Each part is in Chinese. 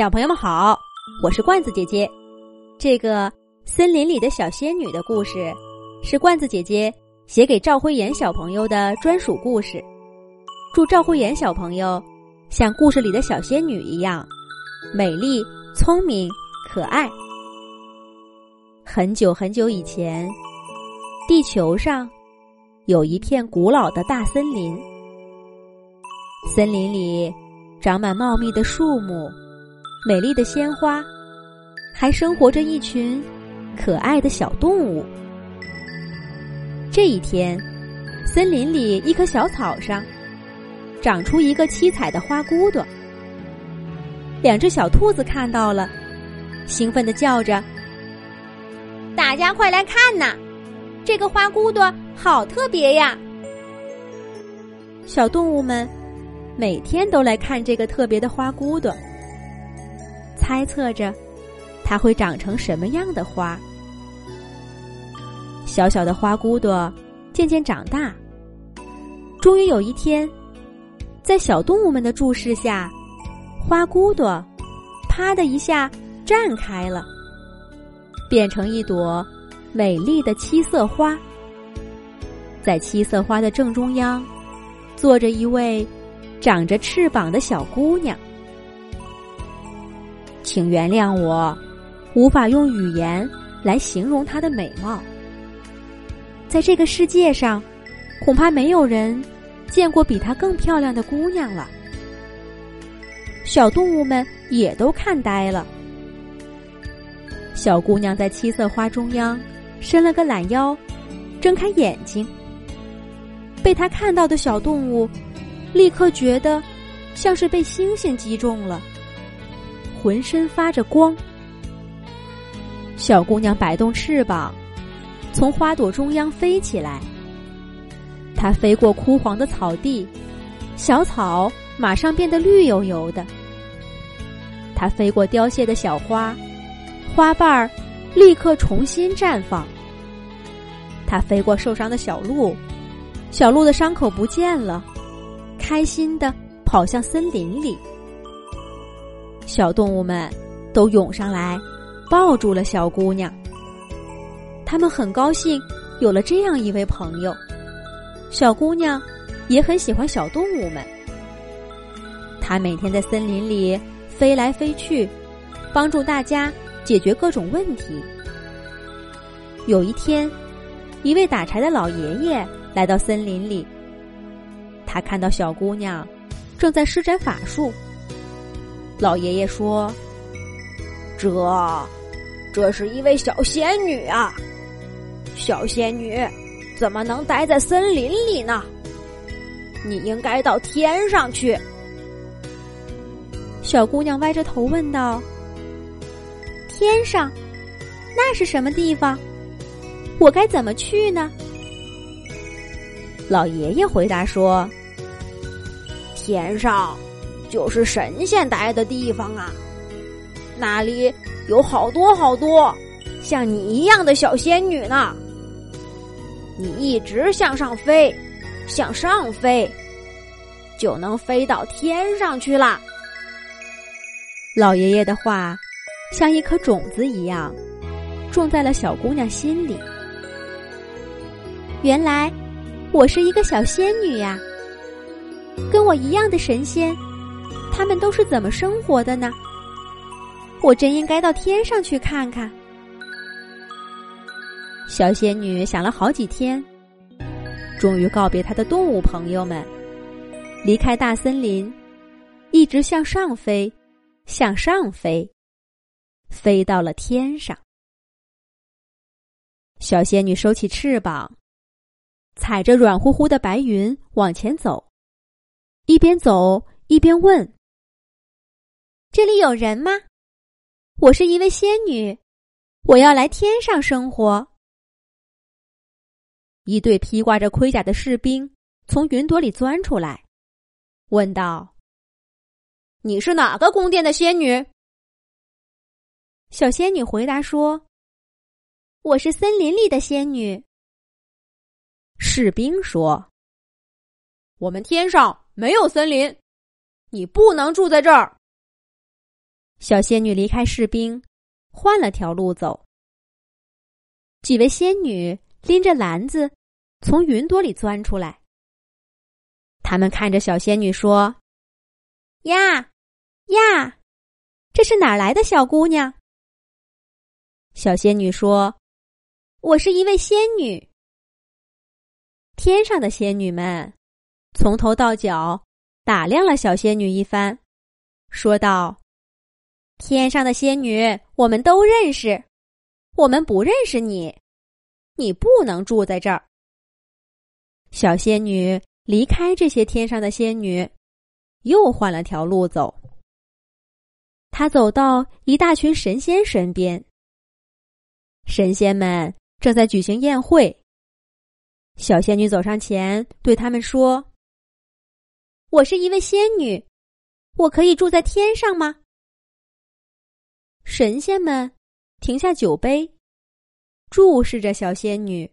小朋友们好，我是罐子姐姐。这个森林里的小仙女的故事，是罐子姐姐写给赵辉妍小朋友的专属故事。祝赵辉妍小朋友像故事里的小仙女一样美丽、聪明、可爱。很久很久以前，地球上有一片古老的大森林，森林里长满茂密的树木。美丽的鲜花，还生活着一群可爱的小动物。这一天，森林里一棵小草上长出一个七彩的花骨朵。两只小兔子看到了，兴奋的叫着：“大家快来看呐！这个花骨朵好特别呀！”小动物们每天都来看这个特别的花骨朵。猜测着，它会长成什么样的花？小小的花骨朵渐渐长大，终于有一天，在小动物们的注视下，花骨朵啪的一下绽开了，变成一朵美丽的七色花。在七色花的正中央，坐着一位长着翅膀的小姑娘。请原谅我，无法用语言来形容她的美貌。在这个世界上，恐怕没有人见过比她更漂亮的姑娘了。小动物们也都看呆了。小姑娘在七色花中央伸了个懒腰，睁开眼睛。被她看到的小动物立刻觉得像是被星星击中了。浑身发着光，小姑娘摆动翅膀，从花朵中央飞起来。她飞过枯黄的草地，小草马上变得绿油油的。她飞过凋谢的小花，花瓣儿立刻重新绽放。她飞过受伤的小鹿，小鹿的伤口不见了，开心的跑向森林里。小动物们都涌上来，抱住了小姑娘。他们很高兴有了这样一位朋友。小姑娘也很喜欢小动物们。她每天在森林里飞来飞去，帮助大家解决各种问题。有一天，一位打柴的老爷爷来到森林里，他看到小姑娘正在施展法术。老爷爷说：“这，这是一位小仙女啊！小仙女怎么能待在森林里呢？你应该到天上去。”小姑娘歪着头问道：“天上，那是什么地方？我该怎么去呢？”老爷爷回答说：“天上。”就是神仙待的地方啊，那里有好多好多像你一样的小仙女呢。你一直向上飞，向上飞，就能飞到天上去了。老爷爷的话像一颗种子一样，种在了小姑娘心里。原来我是一个小仙女呀，跟我一样的神仙。他们都是怎么生活的呢？我真应该到天上去看看。小仙女想了好几天，终于告别她的动物朋友们，离开大森林，一直向上飞，向上飞，飞到了天上。小仙女收起翅膀，踩着软乎乎的白云往前走，一边走一边问。这里有人吗？我是一位仙女，我要来天上生活。一队披挂着盔甲的士兵从云朵里钻出来，问道：“你是哪个宫殿的仙女？”小仙女回答说：“我是森林里的仙女。”士兵说：“我们天上没有森林，你不能住在这儿。”小仙女离开士兵，换了条路走。几位仙女拎着篮子，从云朵里钻出来。他们看着小仙女说：“呀，呀，这是哪儿来的小姑娘？”小仙女说：“我是一位仙女。”天上的仙女们从头到脚打量了小仙女一番，说道：“天上的仙女，我们都认识，我们不认识你，你不能住在这儿。”小仙女离开这些天上的仙女，又换了条路走。她走到一大群神仙身边。神仙们正在举行宴会。小仙女走上前，对他们说：“我是一位仙女，我可以住在天上吗？”神仙们停下酒杯，注视着小仙女。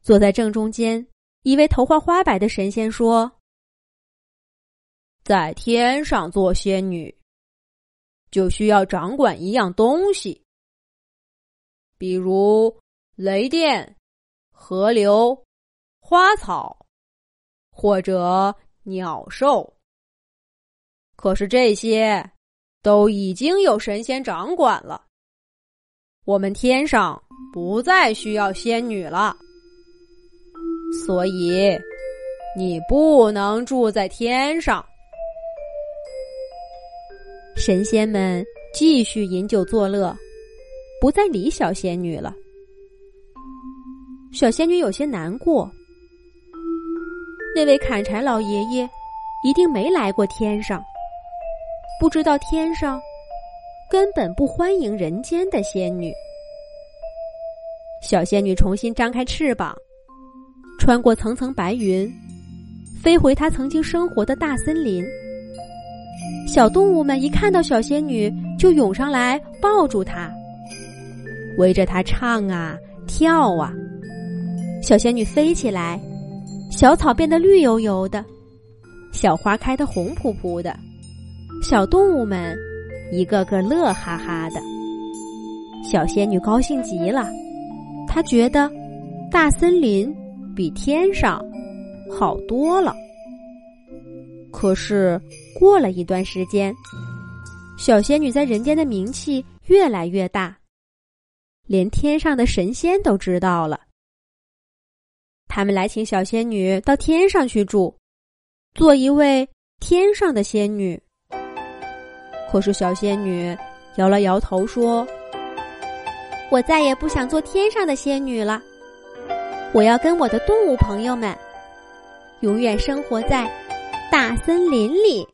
坐在正中间，一位头发花白的神仙说：“在天上做仙女，就需要掌管一样东西。”比如雷电、河流、花草，或者鸟兽。可是这些都已经有神仙掌管了，我们天上不再需要仙女了，所以你不能住在天上。神仙们继续饮酒作乐。不再理小仙女了。小仙女有些难过。那位砍柴老爷爷一定没来过天上，不知道天上根本不欢迎人间的仙女。小仙女重新张开翅膀，穿过层层白云，飞回她曾经生活的大森林。小动物们一看到小仙女，就涌上来抱住她。围着她唱啊跳啊，小仙女飞起来，小草变得绿油油的，小花开得红扑扑的，小动物们一个个乐哈哈的。小仙女高兴极了，她觉得大森林比天上好多了。可是过了一段时间，小仙女在人间的名气越来越大。连天上的神仙都知道了，他们来请小仙女到天上去住，做一位天上的仙女。可是小仙女摇了摇头说：“我再也不想做天上的仙女了，我要跟我的动物朋友们永远生活在大森林里。”